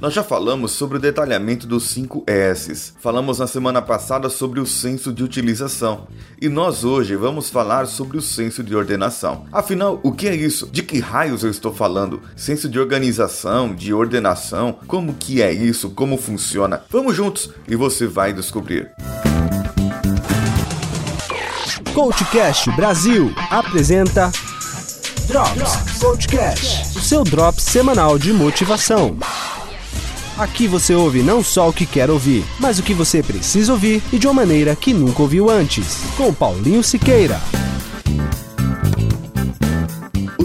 Nós já falamos sobre o detalhamento dos 5 S's. Falamos na semana passada sobre o senso de utilização. E nós hoje vamos falar sobre o senso de ordenação. Afinal, o que é isso? De que raios eu estou falando? Senso de organização, de ordenação? Como que é isso? Como funciona? Vamos juntos e você vai descobrir. Coachcast Brasil apresenta Drops Coachcast, o seu drops semanal de motivação. Aqui você ouve não só o que quer ouvir, mas o que você precisa ouvir e de uma maneira que nunca ouviu antes. Com Paulinho Siqueira.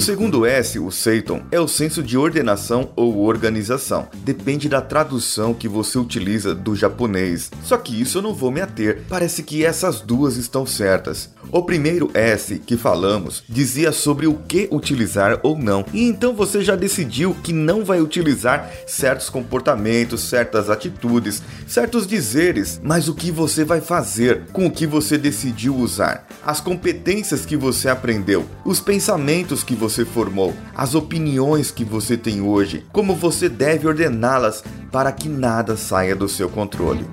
O segundo S, o Seiton, é o senso de ordenação ou organização. Depende da tradução que você utiliza do japonês. Só que isso eu não vou me ater. Parece que essas duas estão certas. O primeiro S que falamos dizia sobre o que utilizar ou não, e então você já decidiu que não vai utilizar certos comportamentos, certas atitudes, certos dizeres, mas o que você vai fazer com o que você decidiu usar, as competências que você aprendeu, os pensamentos que você formou, as opiniões que você tem hoje, como você deve ordená-las para que nada saia do seu controle.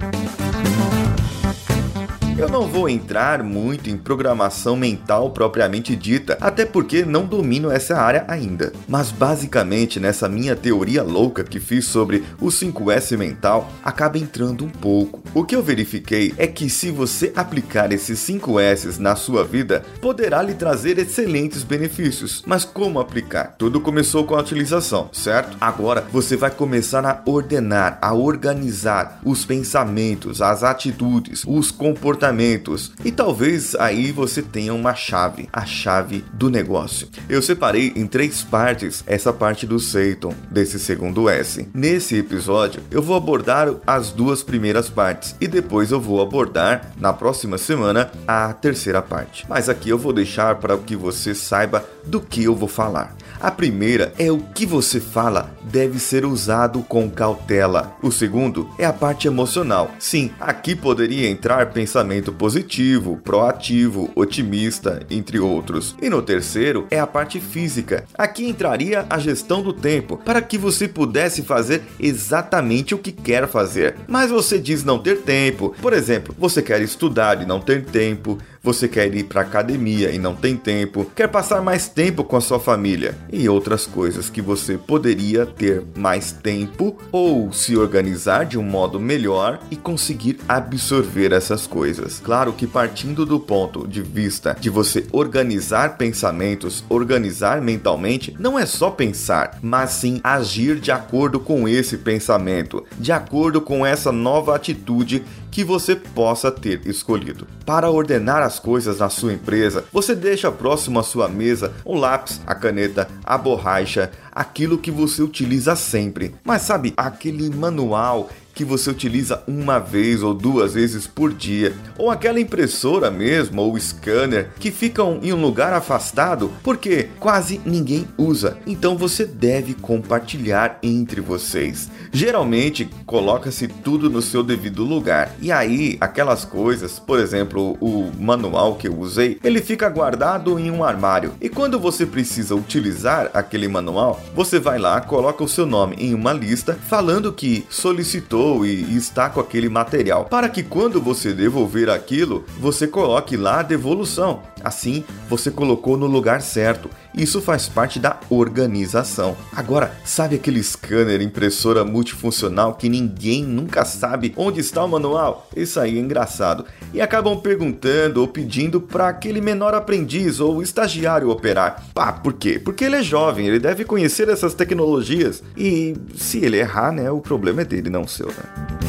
Eu não vou entrar muito em programação mental propriamente dita, até porque não domino essa área ainda. Mas basicamente nessa minha teoria louca que fiz sobre o 5S mental, acaba entrando um pouco. O que eu verifiquei é que se você aplicar esses 5S na sua vida, poderá lhe trazer excelentes benefícios. Mas como aplicar? Tudo começou com a utilização, certo? Agora você vai começar a ordenar, a organizar os pensamentos, as atitudes, os comportamentos comportamentos. E talvez aí você tenha uma chave, a chave do negócio. Eu separei em três partes essa parte do Seiton, desse segundo S. Nesse episódio, eu vou abordar as duas primeiras partes e depois eu vou abordar na próxima semana a terceira parte. Mas aqui eu vou deixar para que você saiba do que eu vou falar. A primeira é o que você fala deve ser usado com cautela. O segundo é a parte emocional. Sim, aqui poderia entrar pensamento positivo, proativo, otimista, entre outros. E no terceiro é a parte física. Aqui entraria a gestão do tempo, para que você pudesse fazer exatamente o que quer fazer. Mas você diz não ter tempo. Por exemplo, você quer estudar e não ter tempo, você quer ir para academia e não tem tempo, quer passar mais tempo com a sua família e outras coisas que você poderia ter mais tempo ou se organizar de um modo melhor e conseguir absorver essas coisas. Claro que partindo do ponto de vista de você organizar pensamentos, organizar mentalmente, não é só pensar, mas sim agir de acordo com esse pensamento, de acordo com essa nova atitude que você possa ter escolhido. Para ordenar as coisas na sua empresa, você deixa próximo à sua mesa um lápis, a caneta, a borracha, aquilo que você utiliza sempre. Mas sabe, aquele manual que você utiliza uma vez ou duas vezes por dia, ou aquela impressora mesmo ou scanner que ficam em um lugar afastado porque quase ninguém usa. Então você deve compartilhar entre vocês. Geralmente coloca-se tudo no seu devido lugar. E aí, aquelas coisas, por exemplo, o manual que eu usei, ele fica guardado em um armário. E quando você precisa utilizar aquele manual, você vai lá, coloca o seu nome em uma lista falando que solicitou e está com aquele material, para que quando você devolver aquilo, você coloque lá a devolução. Assim, você colocou no lugar certo. Isso faz parte da organização. Agora, sabe aquele scanner, impressora multifuncional que ninguém nunca sabe onde está o manual? Isso aí é engraçado. E acabam perguntando ou pedindo para aquele menor aprendiz ou estagiário operar. Pá, por quê? Porque ele é jovem, ele deve conhecer essas tecnologias. E se ele errar, né, o problema é dele, não seu, né?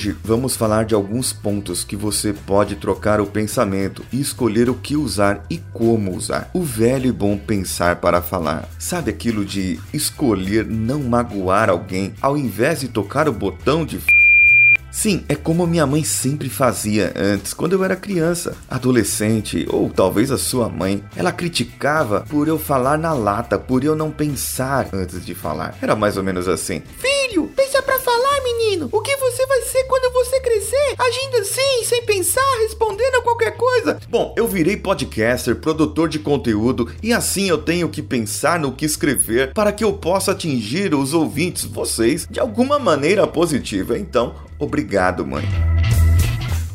Hoje vamos falar de alguns pontos que você pode trocar o pensamento e escolher o que usar e como usar. O velho e bom pensar para falar. Sabe aquilo de escolher não magoar alguém ao invés de tocar o botão de Sim, é como minha mãe sempre fazia antes, quando eu era criança, adolescente, ou talvez a sua mãe. Ela criticava por eu falar na lata, por eu não pensar antes de falar. Era mais ou menos assim: Filho, é nada para falar, menino. O que você vai ser quando você crescer? Agindo assim, sem pensar, respondendo a qualquer coisa. Bom, eu virei podcaster, produtor de conteúdo e assim eu tenho que pensar no que escrever para que eu possa atingir os ouvintes, vocês, de alguma maneira positiva. Então, obrigado, mãe.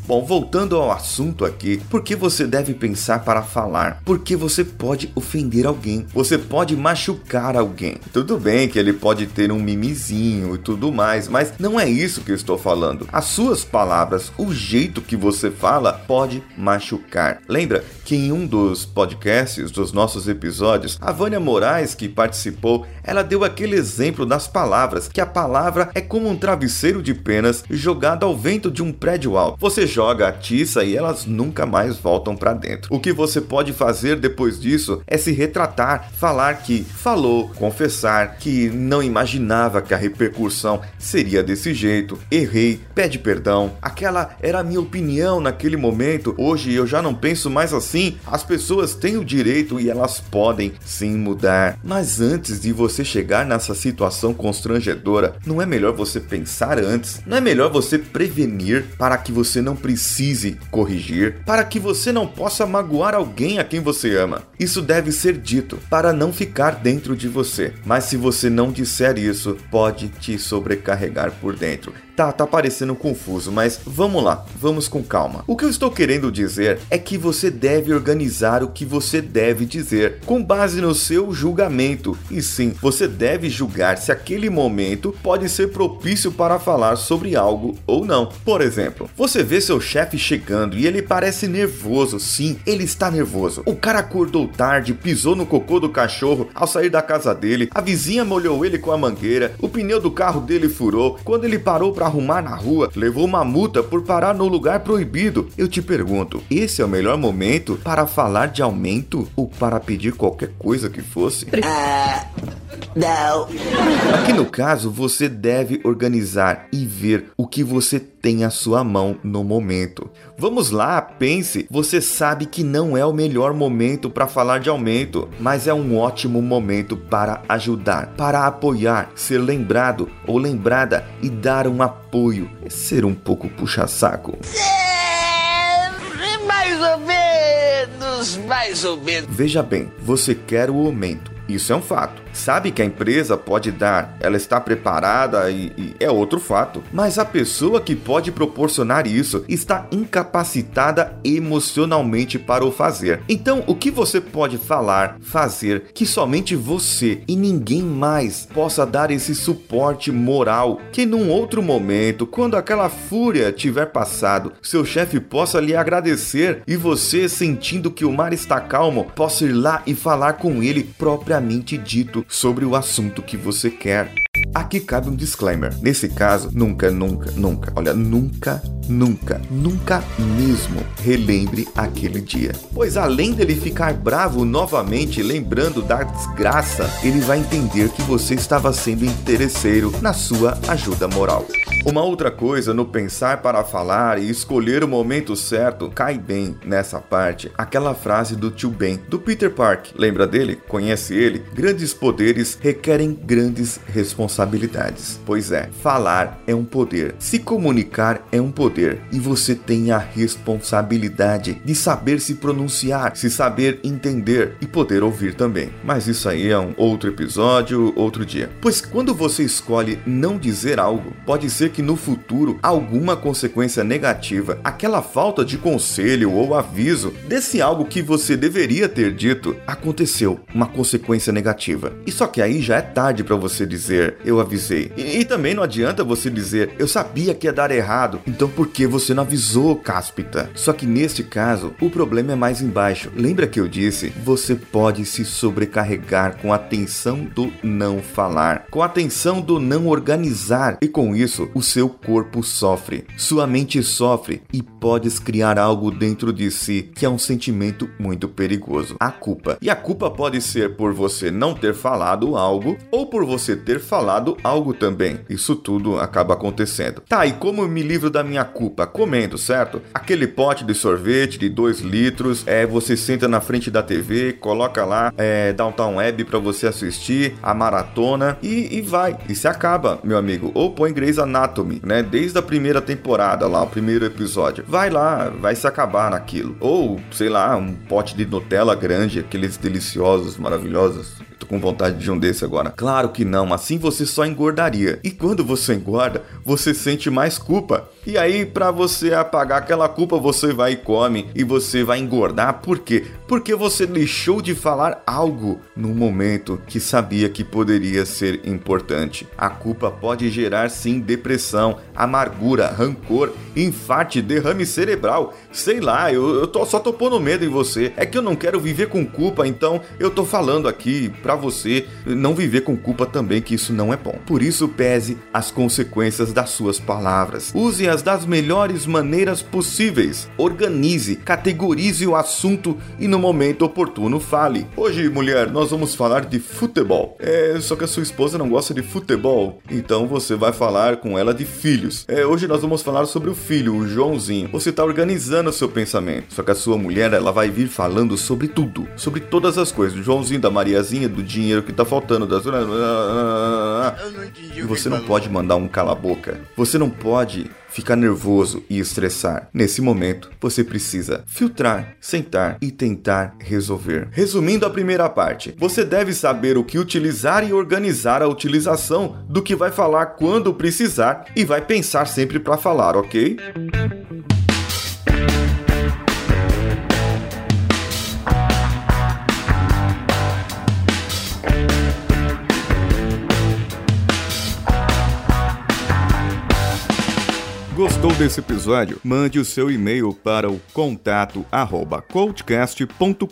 Bom, voltando ao assunto aqui, por que você deve pensar para falar? Porque você pode ofender alguém, você pode machucar alguém. Tudo bem que ele pode ter um mimizinho e tudo mais, mas não é isso que eu estou falando. As suas palavras, o jeito que você fala, pode machucar. Lembra que em um dos podcasts dos nossos episódios, a Vânia Moraes, que participou, ela deu aquele exemplo das palavras, que a palavra é como um travesseiro de penas jogado ao vento de um prédio alto. Você joga a tiça e elas nunca mais voltam para dentro. O que você pode fazer depois disso é se retratar, falar que falou, confessar que não imaginava que a repercussão seria desse jeito, errei, pede perdão. Aquela era a minha opinião naquele momento, hoje eu já não penso mais assim. As pessoas têm o direito e elas podem sim mudar. Mas antes de você chegar nessa situação constrangedora, não é melhor você pensar antes? Não é melhor você prevenir para que você não precise corrigir, para que você não possa magoar alguém a quem você ama. Isso deve ser dito para não ficar dentro de você. Mas se você não disser isso, pode te sobrecarregar por dentro. Tá, tá parecendo confuso, mas vamos lá, vamos com calma. O que eu estou querendo dizer é que você deve organizar o que você deve dizer, com base no seu julgamento. E sim, você deve julgar se aquele momento pode ser propício para falar sobre algo ou não. Por exemplo, você vê seu chefe chegando e ele parece nervoso. Sim, ele está nervoso. O cara acordou tarde, pisou no cocô do cachorro ao sair da casa dele, a vizinha molhou ele com a mangueira, o pneu do carro dele furou. Quando ele parou para arrumar na rua, levou uma multa por parar no lugar proibido. Eu te pergunto, esse é o melhor momento para falar de aumento ou para pedir qualquer coisa que fosse? Ah, não. Aqui no caso, você deve organizar e ver o que você tem à sua mão no momento. Vamos lá, pense. Você sabe que não é o melhor momento para falar de aumento, mas é um ótimo momento para ajudar, para apoiar, ser lembrado ou lembrada e dar um apoio. É ser um pouco puxa-saco. É, mais ou menos, mais ou menos. Veja bem, você quer o aumento. Isso é um fato. Sabe que a empresa pode dar, ela está preparada e, e, é outro fato. Mas a pessoa que pode proporcionar isso está incapacitada emocionalmente para o fazer. Então, o que você pode falar, fazer que somente você e ninguém mais possa dar esse suporte moral que num outro momento, quando aquela fúria tiver passado, seu chefe possa lhe agradecer e você sentindo que o mar está calmo, possa ir lá e falar com ele propriamente dito sobre o assunto que você quer. Aqui cabe um disclaimer. Nesse caso, nunca, nunca, nunca, olha, nunca, nunca, nunca mesmo relembre aquele dia. Pois além dele ficar bravo novamente, lembrando da desgraça, ele vai entender que você estava sendo interesseiro na sua ajuda moral. Uma outra coisa no pensar para falar e escolher o momento certo cai bem nessa parte aquela frase do tio Ben, do Peter Park. Lembra dele? Conhece ele? Grandes poderes requerem grandes responsabilidades. Pois é, falar é um poder, se comunicar é um poder e você tem a responsabilidade de saber se pronunciar, se saber entender e poder ouvir também. Mas isso aí é um outro episódio, outro dia. Pois quando você escolhe não dizer algo, pode ser que no futuro alguma consequência negativa, aquela falta de conselho ou aviso desse algo que você deveria ter dito, aconteceu, uma consequência negativa. E só que aí já é tarde para você dizer eu avisei. E, e, também não adianta você dizer eu sabia que ia dar errado, então por que você não avisou, cáspita? Só que neste caso, o problema é mais embaixo. Lembra que eu disse? Você pode se sobrecarregar com a tensão do não falar, com a tensão do não organizar, e com isso o seu corpo sofre, sua mente sofre e podes criar algo dentro de si que é um sentimento muito perigoso: a culpa. E a culpa pode ser por você não ter falado algo ou por você ter falado algo também. Isso tudo acaba acontecendo. Tá, e como eu me livro da minha culpa? Comendo, certo? Aquele pote de sorvete de 2 litros, é, você senta na frente da TV, coloca lá é, Downtown Web para você assistir a maratona e, e vai. E se acaba, meu amigo. Ou põe Grey's Anatomy Anatomy, né? Desde a primeira temporada lá, o primeiro episódio. Vai lá, vai se acabar naquilo. Ou, sei lá, um pote de Nutella grande, aqueles deliciosos, maravilhosos. Tô com vontade de um desse agora. Claro que não, assim você só engordaria. E quando você engorda, você sente mais culpa. E aí, para você apagar aquela culpa, você vai e come e você vai engordar. Por quê? Porque você deixou de falar algo no momento que sabia que poderia ser importante. A culpa pode gerar sim depressão, amargura, rancor, infarte, derrame cerebral. Sei lá, eu, eu tô, só tô pondo medo em você. É que eu não quero viver com culpa, então eu tô falando aqui para você não viver com culpa também, que isso não é bom. Por isso, pese as consequências das suas palavras. Use-as das melhores maneiras possíveis. Organize, categorize o assunto e no momento oportuno fale. Hoje, mulher, nós vamos falar de futebol. É, só que a sua esposa não gosta de futebol, então você vai falar com ela de filhos. É, hoje nós vamos falar sobre o filho, o Joãozinho. Você está organizando o seu pensamento. Só que a sua mulher, ela vai vir falando sobre tudo, sobre todas as coisas. O Joãozinho da Mariazinha, do dinheiro que tá faltando. Das... E você não pode mandar um cala boca. Você não pode ficar nervoso e estressar. Nesse momento, você precisa filtrar, sentar e tentar resolver. Resumindo a primeira parte, você deve saber o que utilizar e organizar a utilização do que vai falar quando precisar e vai pensar sempre para falar, ok? Gostou desse episódio? Mande o seu e-mail para o contato coachcast.com.br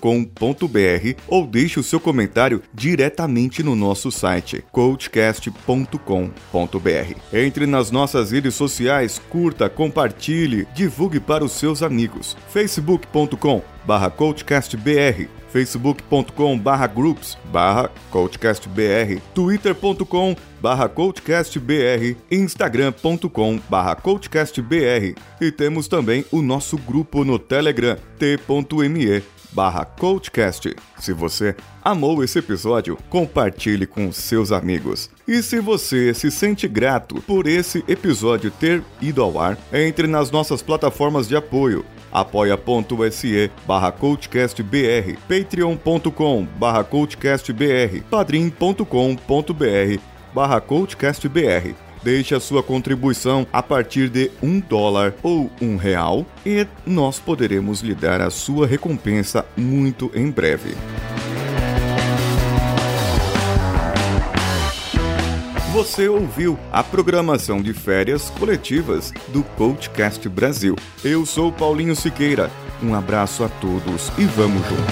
ou deixe o seu comentário diretamente no nosso site coachcast.com.br. Entre nas nossas redes sociais, curta, compartilhe, divulgue para os seus amigos. facebook.com barra coachcastbr facebook.com barra groups barra coachcastbr, twitter.com barra coachcastbr, instagram.com barra coachcastbr e temos também o nosso grupo no Telegram, t.me barra coachcast. Se você amou esse episódio, compartilhe com seus amigos. E se você se sente grato por esse episódio ter ido ao ar, entre nas nossas plataformas de apoio apoia.se barra coachcastbr, patreon.com barra coachcastbr, padrim.com.br barra coachcastbr. Deixe a sua contribuição a partir de um dólar ou um real e nós poderemos lhe dar a sua recompensa muito em breve. Você ouviu a programação de férias coletivas do Coachcast Brasil. Eu sou Paulinho Siqueira. Um abraço a todos e vamos juntos.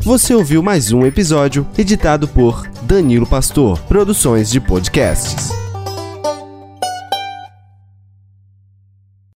Você ouviu mais um episódio editado por Danilo Pastor, Produções de Podcasts.